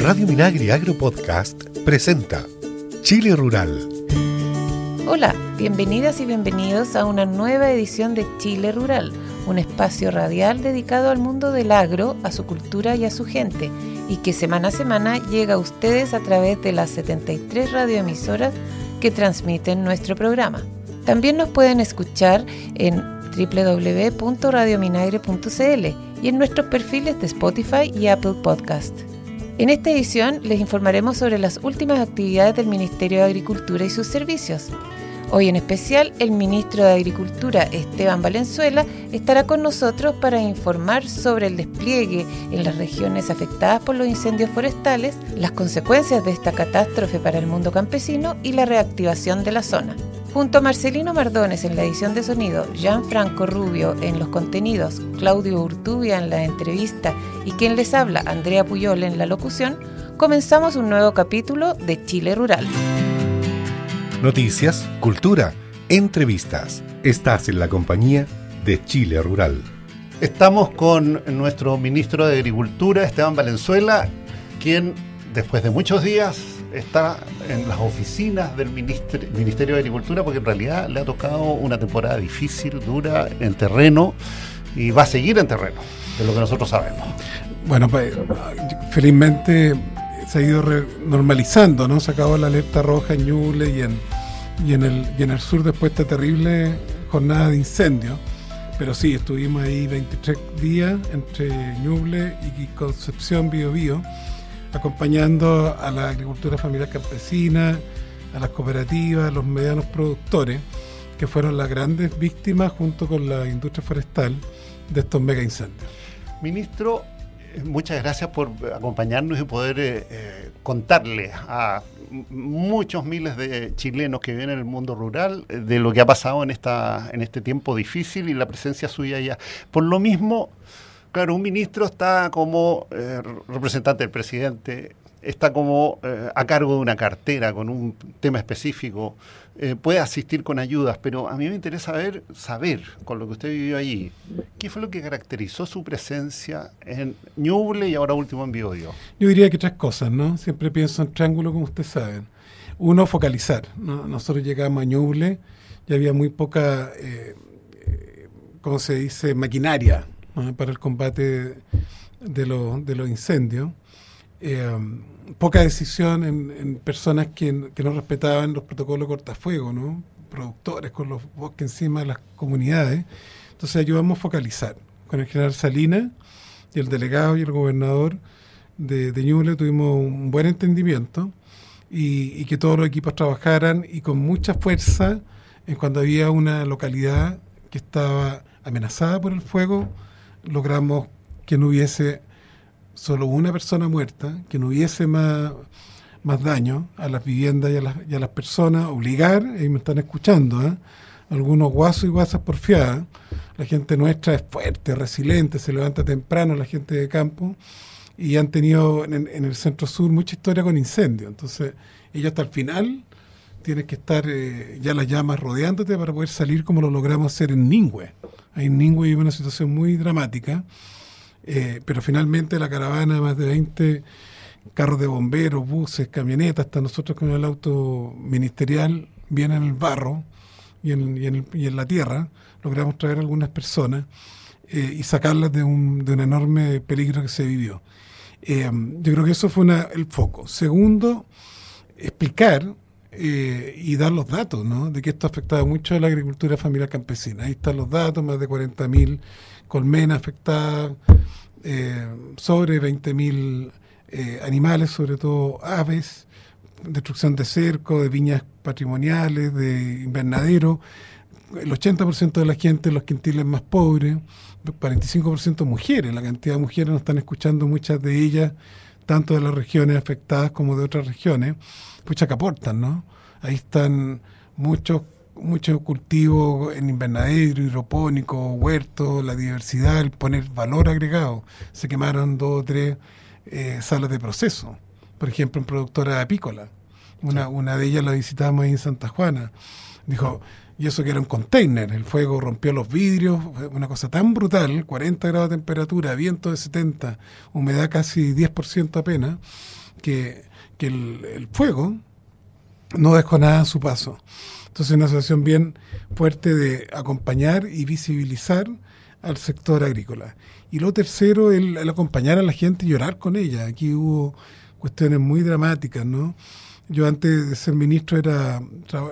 Radio Minagri Agro Podcast presenta Chile Rural. Hola, bienvenidas y bienvenidos a una nueva edición de Chile Rural, un espacio radial dedicado al mundo del agro, a su cultura y a su gente, y que semana a semana llega a ustedes a través de las 73 radioemisoras que transmiten nuestro programa. También nos pueden escuchar en www.radiominagre.cl y en nuestros perfiles de Spotify y Apple Podcast. En esta edición les informaremos sobre las últimas actividades del Ministerio de Agricultura y sus servicios. Hoy en especial, el ministro de Agricultura, Esteban Valenzuela, estará con nosotros para informar sobre el despliegue en las regiones afectadas por los incendios forestales, las consecuencias de esta catástrofe para el mundo campesino y la reactivación de la zona. Junto a Marcelino Mardones en la edición de sonido, Franco Rubio en los contenidos, Claudio Urtubia en la entrevista y quien les habla, Andrea Puyol en la locución, comenzamos un nuevo capítulo de Chile Rural. Noticias, cultura, entrevistas. Estás en la compañía de Chile Rural. Estamos con nuestro ministro de Agricultura, Esteban Valenzuela, quien después de muchos días está en las oficinas del Ministerio de Agricultura porque en realidad le ha tocado una temporada difícil, dura, en terreno y va a seguir en terreno, de lo que nosotros sabemos. Bueno, pues felizmente se ha ido normalizando, ¿no? Se acabó la alerta roja en Ñuble y en, y en, el, y en el sur después de esta terrible jornada de incendio. Pero sí, estuvimos ahí 23 días entre Ñuble y Concepción Bio Bio acompañando a la agricultura familiar campesina, a las cooperativas, a los medianos productores, que fueron las grandes víctimas junto con la industria forestal de estos mega incendios. Ministro, eh, muchas gracias por acompañarnos y poder eh, eh, contarle a muchos miles de chilenos que viven en el mundo rural de lo que ha pasado en esta en este tiempo difícil y la presencia suya allá. Por lo mismo, Claro, un ministro está como eh, representante del presidente, está como eh, a cargo de una cartera con un tema específico, eh, puede asistir con ayudas, pero a mí me interesa ver, saber, con lo que usted vivió allí, qué fue lo que caracterizó su presencia en Ñuble y ahora último en Biobío. Yo diría que tres cosas, ¿no? Siempre pienso en triángulo, como ustedes saben. Uno, focalizar. Nosotros llegamos a Ñuble y había muy poca, ¿cómo se dice?, maquinaria para el combate de, los incendios. Eh, poca decisión en, personas que, no respetaban los protocolos de cortafuego, ¿no? productores con los bosques encima de las comunidades. Entonces ayudamos a focalizar. Con el general Salinas y el delegado y el gobernador de, de Ñuble tuvimos un buen entendimiento y, que todos los equipos trabajaran y con mucha fuerza en cuando había una localidad que estaba amenazada por el fuego, logramos que no hubiese solo una persona muerta, que no hubiese más, más daño a las viviendas y a las, y a las personas, obligar, y me están escuchando, ¿eh? algunos guasos y guasas porfiadas, la gente nuestra es fuerte, resiliente, se levanta temprano, la gente de campo, y han tenido en, el centro sur mucha historia con incendios, entonces ellos hasta el final tienen que estar eh, ya las llamas rodeándote para poder salir como lo logramos hacer en Ningüe. Ahí en Ningüe vive una situación muy dramática, eh, pero finalmente la caravana, más de 20 carros de bomberos, buses, camionetas, hasta nosotros con el auto ministerial, vienen en el barro y en, la tierra, logramos traer algunas personas eh, y sacarlas de un, de un enorme peligro que se vivió. Eh, yo creo que eso fue el foco. Segundo, explicar eh, y dar los datos, ¿no? De que esto ha afectado mucho a la agricultura familiar campesina. Ahí están los datos, más de 40.000 colmenas afectadas, eh, sobre 20.000 eh, animales, sobre todo aves, destrucción de cerco, de viñas patrimoniales, de invernadero, el 80% de la gente en los quintiles más pobres, 45% mujeres, la cantidad de mujeres nos están escuchando muchas de ellas, tanto de las regiones afectadas como de otras regiones pucha que aportan, ¿no? Ahí están muchos muchos cultivos en invernadero, hidropónico, huertos, la diversidad, el poner valor agregado. Se quemaron dos o tres eh, salas de proceso, por ejemplo, en productora apícola. Una, una de ellas la visitamos ahí en Santa Juana. Dijo, y eso que era un container, el fuego rompió los vidrios, una cosa tan brutal, 40 grados de temperatura, viento de 70, humedad casi 10% apenas, que, que el, el, fuego no dejó nada a su paso. Entonces una situación bien fuerte de acompañar y visibilizar al sector agrícola. Y lo tercero, el, el acompañar a la gente y llorar con ella. Aquí hubo cuestiones muy dramáticas, ¿no? Yo antes de ser ministro era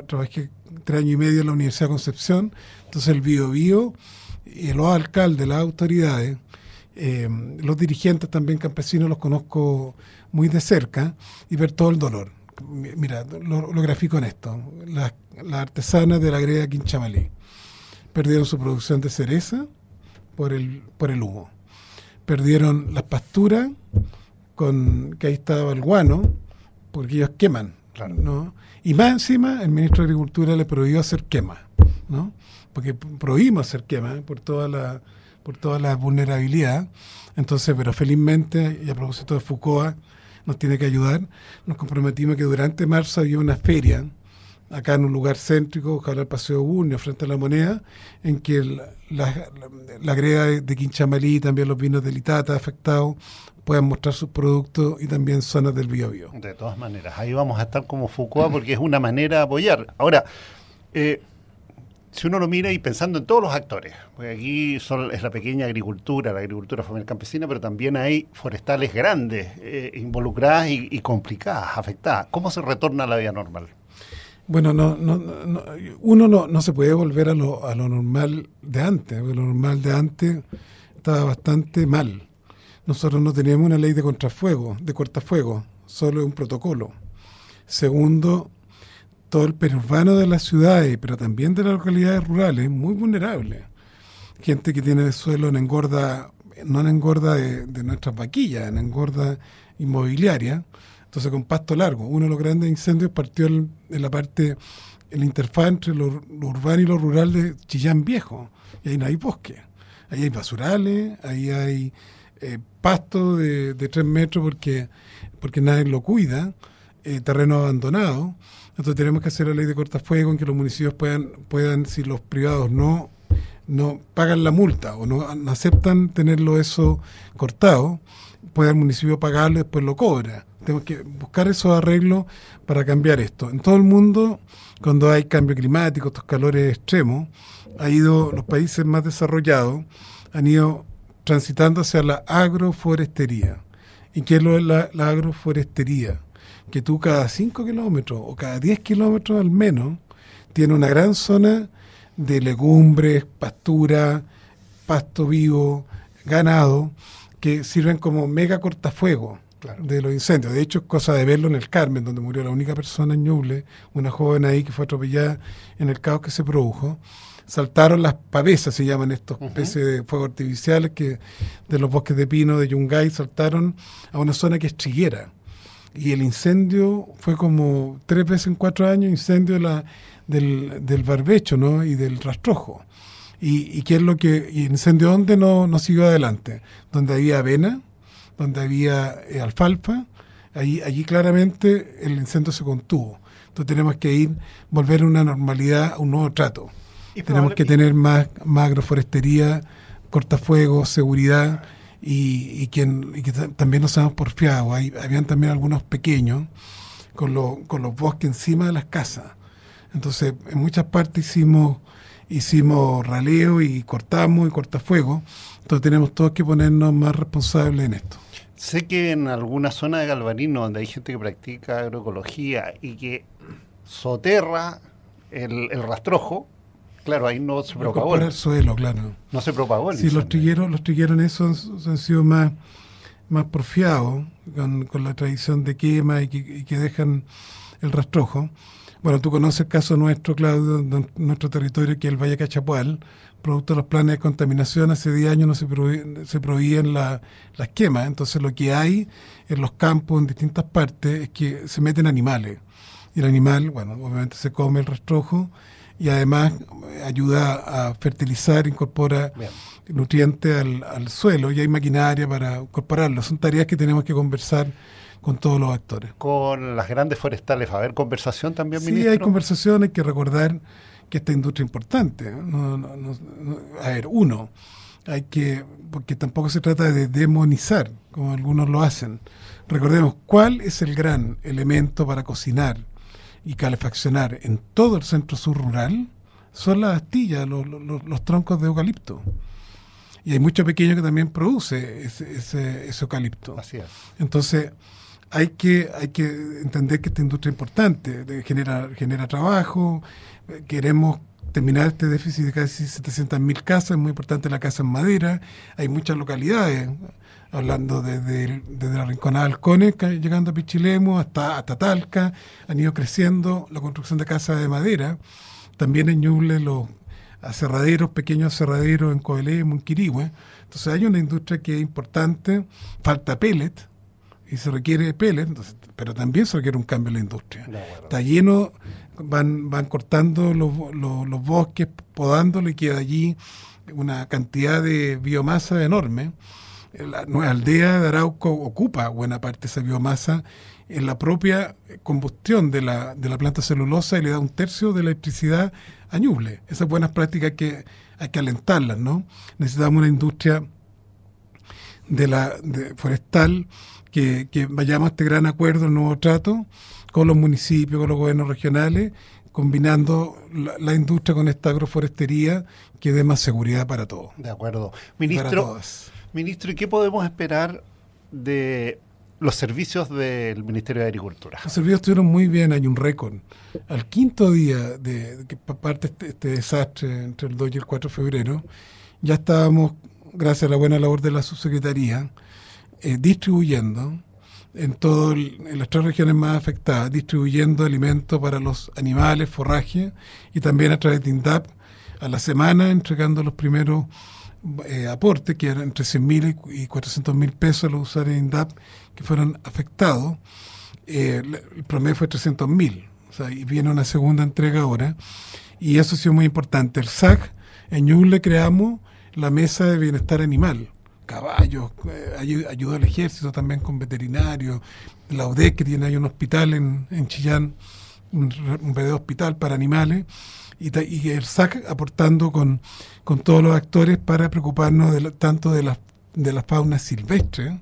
trabajé tres años y medio en la Universidad de Concepción, entonces el Bio Bio y los alcaldes, las autoridades, eh, los dirigentes también campesinos los conozco muy de cerca y ver todo el dolor. Mira, lo, lo grafico en esto. Las, las artesanas de la greda Quinchamalí perdieron su producción de cereza por el, por el humo. Perdieron las pasturas, con que ahí estaba el guano, porque ellos queman. Claro. ¿no? Y más encima, el ministro de Agricultura le prohibió hacer quema, ¿no? Porque prohibimos hacer quema por toda la por toda la vulnerabilidad. Entonces, pero felizmente, y a propósito de Foucault, nos tiene que ayudar, nos comprometimos que durante marzo había una feria acá en un lugar céntrico, ojalá el Paseo Burnio, frente a la moneda, en que la, la, la de, Quinchamalí, también los vinos de Litata afectados, puedan mostrar sus productos y también zonas del Biobío. De todas maneras, ahí vamos a estar como Foucault porque es una manera de apoyar. Ahora, eh, si uno lo mira y pensando en todos los actores, porque aquí son, es la pequeña agricultura, la agricultura familiar campesina, pero también hay forestales grandes eh, involucradas y, y, complicadas, afectadas. ¿Cómo se retorna a la vida normal? Bueno, no, no, no uno no, no, se puede volver a lo, a lo normal de antes, porque lo normal de antes estaba bastante mal nosotros no teníamos una ley de contrafuego, de cortafuego, solo un protocolo. Segundo, todo el perurbano de las ciudades, pero también de las localidades rurales, muy vulnerable. Gente que tiene suelo en engorda, no en engorda de, nuestras vaquillas, en engorda inmobiliaria, entonces con pasto largo. Uno de los grandes incendios partió en la parte, en la interfaz entre lo, lo, urbano y lo rural de Chillán Viejo, y ahí no hay bosque. Ahí hay basurales, ahí hay eh, pasto de, de tres metros porque, porque nadie lo cuida, eh, terreno abandonado. Entonces tenemos que hacer la ley de cortafuego en que los municipios puedan, puedan si los privados no, no pagan la multa o no, aceptan tenerlo eso cortado, puede el municipio pagarlo y después lo cobra. Tenemos que buscar esos arreglos para cambiar esto. En todo el mundo, cuando hay cambio climático, estos calores extremos, ha ido los países más desarrollados han ido transitando hacia la agroforestería. ¿Y qué es lo de la agroforestería? Que tú cada 5 kilómetros o cada 10 kilómetros al menos tienes una gran zona de legumbres, pastura, pasto vivo, ganado, que sirven como mega cortafuego claro. de los incendios. De hecho, es cosa de verlo en el Carmen, donde murió la única persona en Ñuble, una joven ahí que fue atropellada en el caos que se produjo saltaron las pavesas, se llaman estos uh -huh. especies de fuegos artificiales que de los bosques de pino de Yungay saltaron a una zona que es triguera. Y el incendio fue como tres veces en cuatro años, incendio de la, del, del barbecho ¿no? y del rastrojo. Y, y qué es lo que, y incendio donde no, no siguió adelante, donde había avena, donde había eh, alfalfa, ahí, allí claramente el incendio se contuvo. Entonces tenemos que ir, volver a una normalidad, a un nuevo trato. Y Tenemos que tener más, más agroforestería, cortafuegos, seguridad y, y, que, y que también nos hemos porfiado. Hay, habían también algunos pequeños con, lo, con los bosques encima de las casas. Entonces, en muchas partes hicimos, hicimos raleo y cortamos y cortafuegos. Entonces, tenemos todos que ponernos más responsables en esto. Sé que en alguna zona de Galvarino, donde hay gente que practica agroecología y que soterra el rastrojo, Claro, ahí no se propagó. el suelo, claro. No se propagó el Sí, los trigueros, los trigueros en eso han, han sido más, más porfiados con, con, la tradición de quema y que, y que, dejan el rastrojo. Bueno, tú conoces el caso nuestro, Claudio, de nuestro territorio, que es el Valle Cachapual, producto de los planes de contaminación, hace 10 años no se, prohibían, se prohibían la, las quemas. Entonces, lo que hay en los campos, en distintas partes, es que se meten animales. Y el animal, bueno, obviamente se come el rastrojo y además ayuda a fertilizar, incorpora Bien. nutrientes al, al, suelo y hay maquinaria para incorporarlo. Son tareas que tenemos que conversar con todos los actores. Con las grandes forestales, ¿va a haber conversación también, sí, ministro? hay conversación, hay que recordar que esta industria es importante. No, no, no, a ver, uno, hay que, porque tampoco se trata de demonizar, como algunos lo hacen. Recordemos, ¿cuál es el gran elemento para cocinar y calefaccionar en todo el centro sur rural? Son las astillas, los, los, los troncos de eucalipto. Y hay mucho pequeño que también produce ese, ese, ese eucalipto. Así es. Entonces, hay que, hay que entender que esta industria es importante, de- genera, genera trabajo, queremos terminar este déficit de casi 700.000 casas, es muy importante la casa en madera, hay muchas localidades, hablando desde, la Rinconada Halcones, llegando a Pichilemu, hasta, hasta Talca, han ido creciendo la construcción de casas de madera, también en Ñuble los aserraderos, pequeños aserraderos en Coelemu, en Quirihue, entonces hay una industria que es importante, falta pellet, y se requiere pellet, entonces, pero también se requiere un cambio en la industria. Está lleno, van, van cortando los, los, los bosques, podándolo y queda allí una cantidad de biomasa enorme. La nueva aldea de Arauco ocupa buena parte de esa biomasa en la propia combustión de la, de la planta celulosa y le da un tercio de la electricidad a Ñuble. Esas buenas prácticas hay que, hay que alentarlas, ¿no? Necesitamos una industria de la de forestal que, que vayamos a este gran acuerdo, el nuevo trato, con los municipios, con los gobiernos regionales, combinando la, la industria con esta agroforestería que dé más seguridad para todos. De acuerdo. Para Ministro, todas. Ministro, ¿y qué podemos esperar de los servicios del Ministerio de Agricultura? Los servicios estuvieron muy bien, hay un récord. Al quinto día de, que pa- parte este, este desastre entre el 2 y el 4 de febrero, ya estábamos, gracias a la buena labor de la subsecretaría, eh, distribuyendo en en las tres regiones más afectadas, distribuyendo alimentos para los animales, forraje, y también a través de INDAP, a la semana entregando los primeros eh, que eran entre 100 mil y 400 mil pesos los usuarios de INDAP que fueron afectados. Eh, el promedio fue 300 mil, o sea, y viene una segunda entrega ahora, y eso ha sido muy importante. El SAC, en Ñuble creamos la Mesa de Bienestar Animal, caballos, eh, ayu- ayuda al ejército también con veterinarios, la UDEC que tiene ahí un hospital en, en Chillán, un, un hospital para animales, y, y el SAC aportando con, con todos los actores para preocuparnos de tanto de la, de la fauna silvestre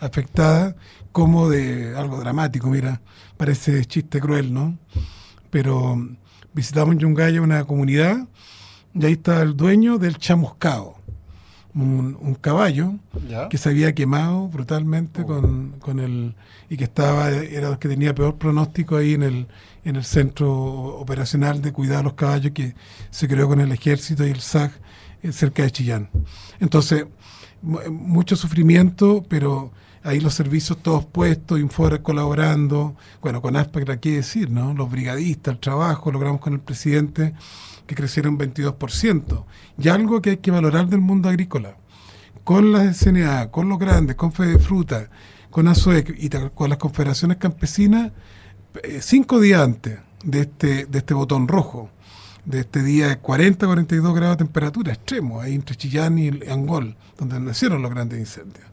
afectada como de algo dramático, mira, parece chiste cruel, ¿no? Pero visitamos en Yungaya una comunidad y ahí está el dueño del chamuscado, un, un caballo ¿Ya? que se había quemado brutalmente Oh. con, con el y que estaba era el que tenía peor pronóstico ahí en el en el centro operacional de cuidado de los caballos que se creó con el ejército y el SAC eh, cerca de Chillán. Entonces, mu- mucho sufrimiento, pero ahí los servicios todos puestos, Infora colaborando, bueno, con ASPA, ¿qué decir, no? Los brigadistas, el trabajo, logramos con el presidente que creciera un 22%. Y algo que hay que valorar del mundo agrícola con la SNA, con los grandes, con Fede Fruta, con ASOEC y con las confederaciones campesinas, eh, cinco días antes de este, de este botón rojo, de este día de 40 42 grados de temperatura extremo, ahí entre Chillán y Angol, donde nacieron los grandes incendios.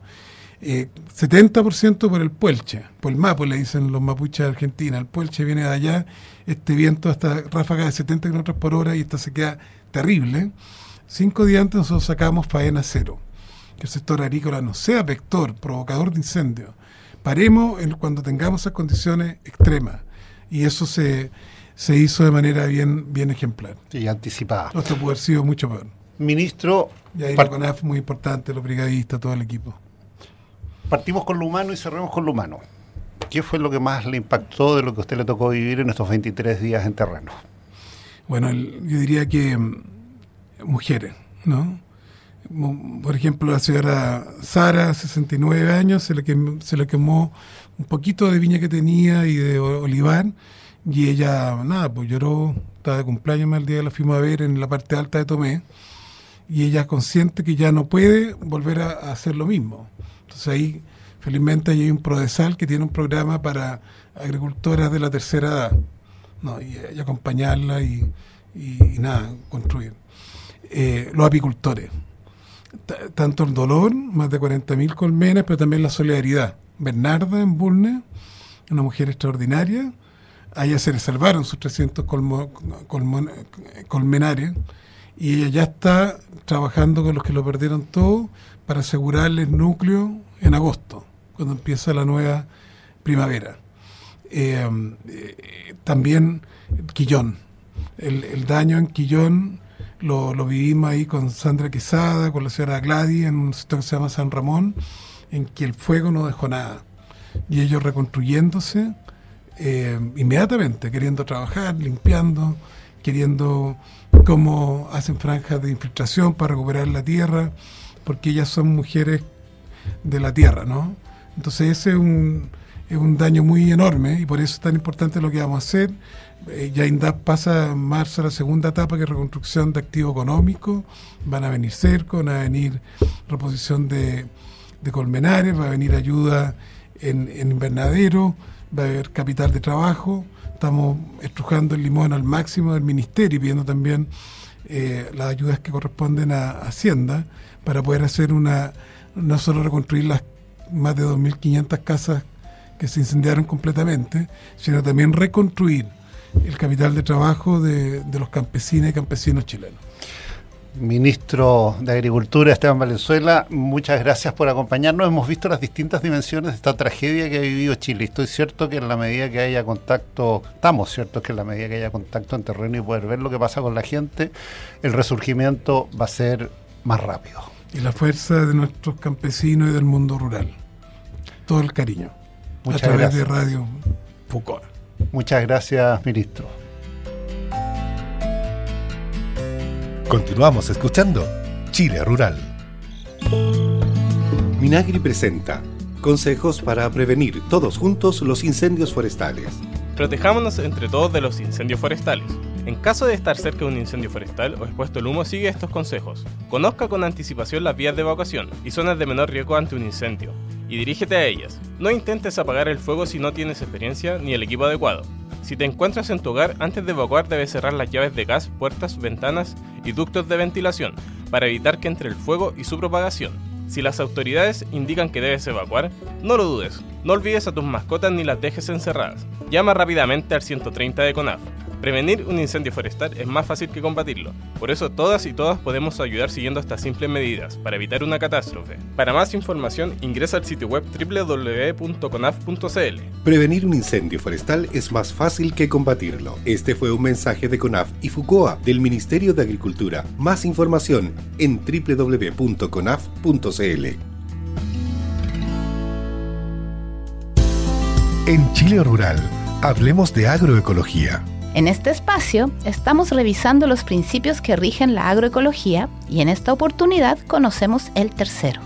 Eh, 70% por el puelche, por el mapo le dicen los mapuches de Argentina, el puelche viene de allá, este viento hasta ráfaga de 70 kilómetros por hora y esta se queda terrible. Cinco días antes nosotros sacamos faena cero, que el sector agrícola no sea vector, provocador de incendios. Paremos cuando tengamos esas condiciones extremas y eso se, se hizo de manera bien, bien ejemplar. Sí, anticipada. Esto pudo haber sido mucho peor. Ministro, Y ahí la CONAF muy importante, los brigadistas, todo el equipo. partimos con lo humano y cerremos con lo humano. ¿Qué fue lo que más le impactó de lo que a usted le tocó vivir en estos 23 días en terreno? Bueno, el- yo diría que mm, mujeres, ¿no? Por ejemplo, la señora Sara, 69 años, se le, quem- se le quemó un poquito de viña que tenía y de olivar, y ella, nada, pues lloró, estaba de cumpleaños el día que la fuimos a ver en la parte alta de Tomé, y ella consciente que ya no puede volver a, a hacer lo mismo. Entonces ahí, felizmente, hay un Prodesal que tiene un programa para agricultoras de la tercera edad, ¿no? y, y acompañarla y, y- y nada, construir. Eh, los apicultores, tanto el dolor, más de 40.000 colmenas, pero también la solidaridad. Bernarda en Bulne, una mujer extraordinaria. A ella se le salvaron sus 300 colmenares y ella ya está trabajando con los que lo perdieron todo para asegurarles núcleo en agosto, cuando empieza la nueva primavera. Eh, eh, también Quillón. El, daño en Quillón lo, vivimos ahí con Sandra Quesada, con la señora Gladys, en un sector que se llama San Ramón, en que el fuego no dejó nada. Y ellos reconstruyéndose eh, inmediatamente, queriendo trabajar, limpiando, queriendo cómo hacen franjas de infiltración para recuperar la tierra, porque ellas son mujeres de la tierra, ¿no? Entonces ese es un, es un daño muy enorme y por eso es tan importante lo que vamos a hacer. Eh, ya INDAP pasa en marzo a la segunda etapa, que es reconstrucción de activo económico. Van a venir cercos, van a venir reposición de, colmenares, va a venir ayuda en, invernadero, va a haber capital de trabajo. Estamos estrujando el limón al máximo del ministerio y pidiendo también eh, las ayudas que corresponden a Hacienda para poder hacer una, no solo reconstruir las más de 2.500 casas que se incendiaron completamente, sino también reconstruir el capital de trabajo de, los campesinos y campesinos chilenos. Ministro de Agricultura Esteban Valenzuela, muchas gracias por acompañarnos. Hemos visto las distintas dimensiones de esta tragedia que ha vivido Chile. Estoy cierto que en la medida que haya contacto, estamos ciertos que en la medida que haya contacto en terreno y poder ver lo que pasa con la gente, el resurgimiento va a ser más rápido. Y la fuerza de nuestros campesinos y del mundo rural. Todo el cariño. Muchas a través gracias. de Radio Foucault. Muchas gracias, ministro. Continuamos escuchando Chile Rural. Minagri presenta consejos para prevenir todos juntos los incendios forestales. Protejámonos entre todos de los incendios forestales. En caso de estar cerca de un incendio forestal o expuesto al humo, sigue estos consejos. Conozca con anticipación las vías de evacuación y zonas de menor riesgo ante un incendio y dirígete a ellas. No intentes apagar el fuego si no tienes experiencia ni el equipo adecuado. Si te encuentras en tu hogar, antes de evacuar debes cerrar las llaves de gas, puertas, ventanas y ductos de ventilación para evitar que entre el fuego y su propagación. Si las autoridades indican que debes evacuar, no lo dudes. No olvides a tus mascotas ni las dejes encerradas. Llama rápidamente al 130 de CONAF Prevenir un incendio forestal es más fácil que combatirlo, por eso todas y todas podemos ayudar siguiendo estas simples medidas para evitar una catástrofe. Para más información ingresa al sitio web www.conaf.cl. Prevenir un incendio forestal es más fácil que combatirlo. Este fue un mensaje de CONAF y FUCOA del Ministerio de Agricultura. Más información en www.conaf.cl. En Chile Rural, hablemos de agroecología. En este espacio estamos revisando los principios que rigen la agroecología y en esta oportunidad conocemos el tercero.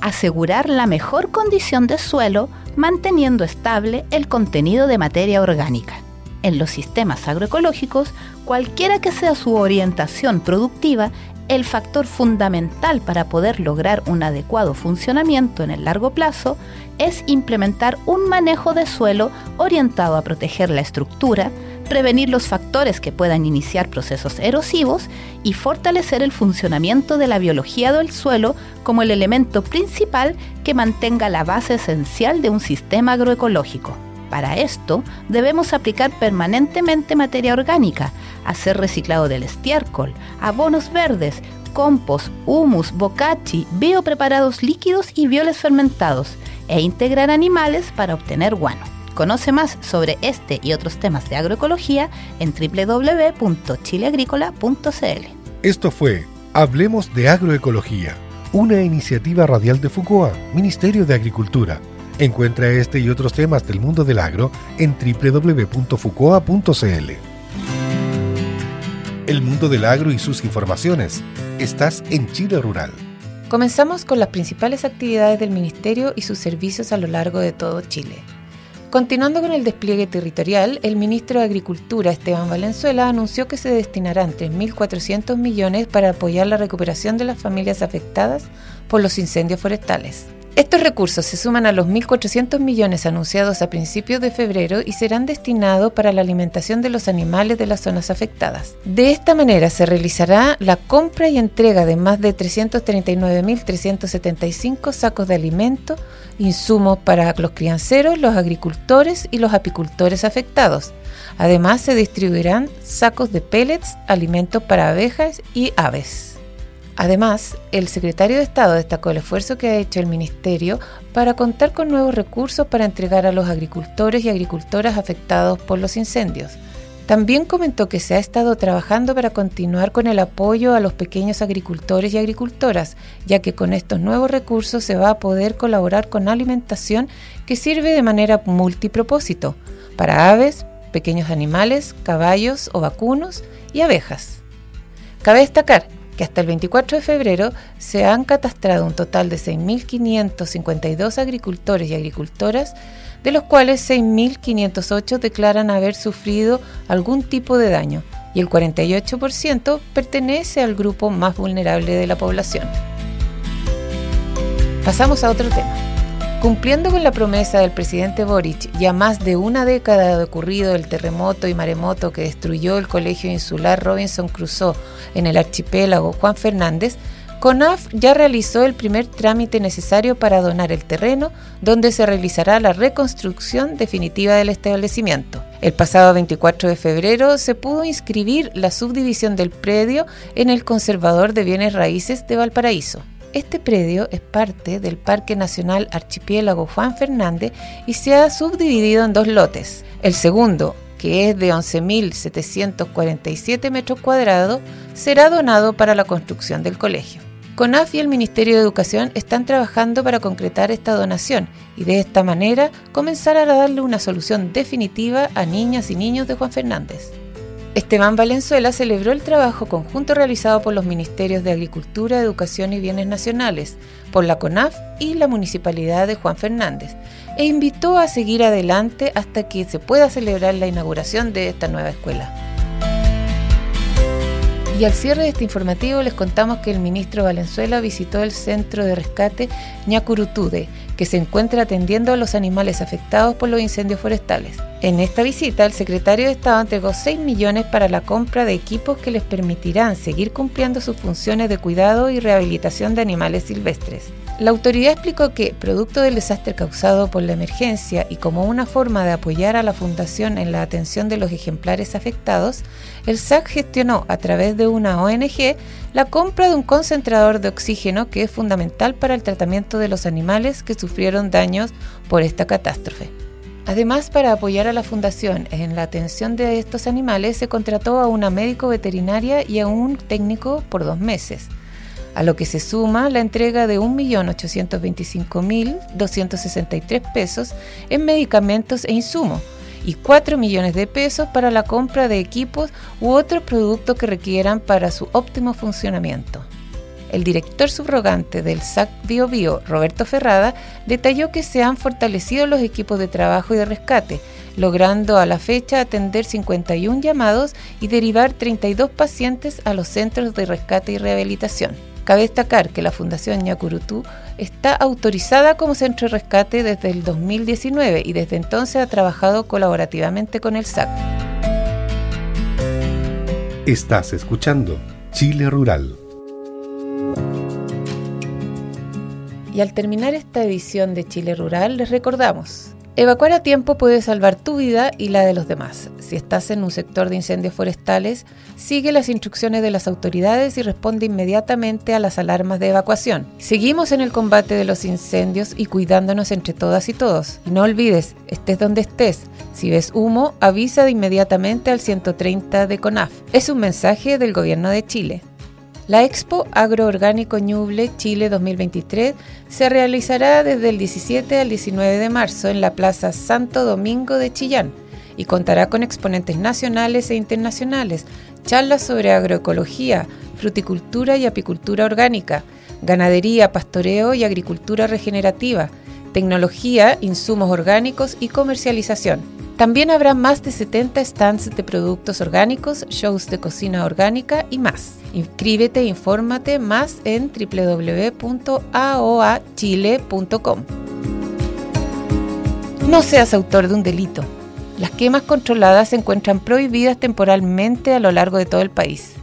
Asegurar la mejor condición de suelo manteniendo estable el contenido de materia orgánica. En los sistemas agroecológicos, cualquiera que sea su orientación productiva, el factor fundamental para poder lograr un adecuado funcionamiento en el largo plazo es implementar un manejo de suelo orientado a proteger la estructura, prevenir los factores que puedan iniciar procesos erosivos y fortalecer el funcionamiento de la biología del suelo como el elemento principal que mantenga la base esencial de un sistema agroecológico. Para esto, debemos aplicar permanentemente materia orgánica, hacer reciclado del estiércol, abonos verdes, compost, humus, bocachi, biopreparados líquidos y bioles fermentados, e integrar animales para obtener guano. Conoce más sobre este y otros temas de agroecología en www.chileagrícola.cl. Esto fue Hablemos de Agroecología, una iniciativa radial de FUCOA, Ministerio de Agricultura. Encuentra este y otros temas del mundo del agro en www.fucoa.cl. El mundo del agro y sus informaciones. Estás en Chile Rural. Comenzamos con las principales actividades del Ministerio y sus servicios a lo largo de todo Chile. Continuando con el despliegue territorial, el ministro de Agricultura, Esteban Valenzuela, anunció que se destinarán 3.400 millones para apoyar la recuperación de las familias afectadas por los incendios forestales. Estos recursos se suman a los 1.400 millones anunciados a principios de febrero y serán destinados para la alimentación de los animales de las zonas afectadas. De esta manera se realizará la compra y entrega de más de 339.375 sacos de alimento, insumos para los crianceros, los agricultores y los apicultores afectados. Además se distribuirán sacos de pellets, alimentos para abejas y aves. Además, el secretario de Estado destacó el esfuerzo que ha hecho el Ministerio para contar con nuevos recursos para entregar a los agricultores y agricultoras afectados por los incendios. También comentó que se ha estado trabajando para continuar con el apoyo a los pequeños agricultores y agricultoras, ya que con estos nuevos recursos se va a poder colaborar con alimentación que sirve de manera multipropósito para aves, pequeños animales, caballos o vacunos y abejas. Cabe destacar que hasta el 24 de febrero se han catastrado un total de 6.552 agricultores y agricultoras, de los cuales 6.508 declaran haber sufrido algún tipo de daño y el 48% pertenece al grupo más vulnerable de la población. Pasamos a otro tema. Cumpliendo con la promesa del presidente Boric, ya más de una década de ocurrido el terremoto y maremoto que destruyó el colegio insular Robinson Crusoe en el archipiélago Juan Fernández, CONAF ya realizó el primer trámite necesario para donar el terreno donde se realizará la reconstrucción definitiva del establecimiento. El pasado 24 de febrero se pudo inscribir la subdivisión del predio en el Conservador de Bienes Raíces de Valparaíso. Este predio es parte del Parque Nacional Archipiélago Juan Fernández y se ha subdividido en dos lotes. El segundo, que es de 11.747 metros cuadrados, será donado para la construcción del colegio. CONAF y el Ministerio de Educación están trabajando para concretar esta donación y de esta manera comenzar a darle una solución definitiva a niñas y niños de Juan Fernández. Esteban Valenzuela celebró el trabajo conjunto realizado por los Ministerios de Agricultura, Educación y Bienes Nacionales, por la CONAF y la Municipalidad de Juan Fernández, e invitó a seguir adelante hasta que se pueda celebrar la inauguración de esta nueva escuela. Y al cierre de este informativo les contamos que el ministro Valenzuela visitó el centro de rescate Ñacurutude, que se encuentra atendiendo a los animales afectados por los incendios forestales. En esta visita, el secretario de Estado entregó 6 millones para la compra de equipos que les permitirán seguir cumpliendo sus funciones de cuidado y rehabilitación de animales silvestres. La autoridad explicó que, producto del desastre causado por la emergencia y como una forma de apoyar a la Fundación en la atención de los ejemplares afectados, el SAC gestionó a través de una ONG la compra de un concentrador de oxígeno que es fundamental para el tratamiento de los animales que sufrieron daños por esta catástrofe. Además, para apoyar a la Fundación en la atención de estos animales, se contrató a una médico veterinaria y a un técnico por dos meses a lo que se suma la entrega de 1.825.263 pesos en medicamentos e insumos y 4 millones de pesos para la compra de equipos u otros productos que requieran para su óptimo funcionamiento. El director subrogante del SAC Bio Bio, Roberto Ferrada, detalló que se han fortalecido los equipos de trabajo y de rescate, logrando a la fecha atender 51 llamados y derivar 32 pacientes a los centros de rescate y rehabilitación. Cabe destacar que la Fundación Ñacurutú está autorizada como centro de rescate desde el 2019 y desde entonces ha trabajado colaborativamente con el SAC. Estás escuchando Chile Rural. Y al terminar esta edición de Chile Rural, les recordamos Evacuar a tiempo puede salvar tu vida y la de los demás. Si estás en un sector de incendios forestales, sigue las instrucciones de las autoridades y responde inmediatamente a las alarmas de evacuación. Seguimos en el combate de los incendios y cuidándonos entre todas y todos. Y no olvides, estés donde estés, si ves humo, avisa de inmediatamente al 130 de CONAF. Es un mensaje del Gobierno de Chile. La Expo Agroorgánico Ñuble Chile 2023 se realizará desde el 17 al 19 de marzo en la Plaza Santo Domingo de Chillán y contará con exponentes nacionales e internacionales, charlas sobre agroecología, fruticultura y apicultura orgánica, ganadería, pastoreo y agricultura regenerativa, tecnología, insumos orgánicos y comercialización. También habrá más de 70 stands de productos orgánicos, shows de cocina orgánica y más. Inscríbete e infórmate más en www.aoachile.com. No seas autor de un delito. Las quemas controladas se encuentran prohibidas temporalmente a lo largo de todo el país.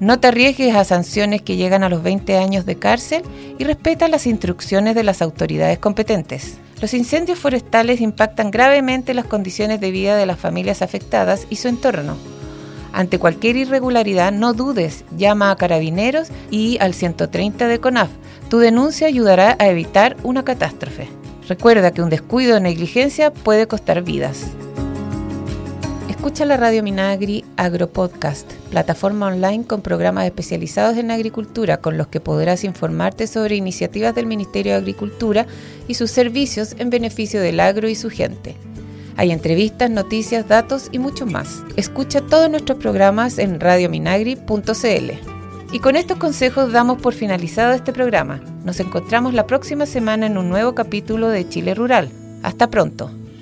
No te arriesgues a sanciones que llegan a los 20 años de cárcel y respeta las instrucciones de las autoridades competentes. Los incendios forestales impactan gravemente las condiciones de vida de las familias afectadas y su entorno. Ante cualquier irregularidad, no dudes, llama a carabineros y al 130 de CONAF. Tu denuncia ayudará a evitar una catástrofe. Recuerda que un descuido o negligencia puede costar vidas. Escucha la Radio Minagri Agropodcast, plataforma online con programas especializados en agricultura con los que podrás informarte sobre iniciativas del Ministerio de Agricultura y sus servicios en beneficio del agro y su gente. Hay entrevistas, noticias, datos y mucho más. Escucha todos nuestros programas en radiominagri.cl. Y con estos consejos damos por finalizado este programa. Nos encontramos la próxima semana en un nuevo capítulo de Chile Rural. Hasta pronto.